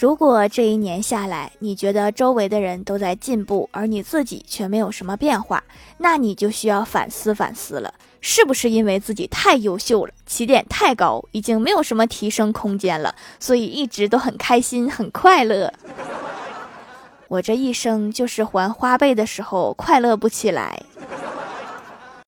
如果这一年下来你觉得周围的人都在进步而你自己却没有什么变化那你就需要反思反思了是不是因为自己太优秀了起点太高已经没有什么提升空间了所以一直都很开心很快乐？我这一生就是还花呗的时候快乐不起来。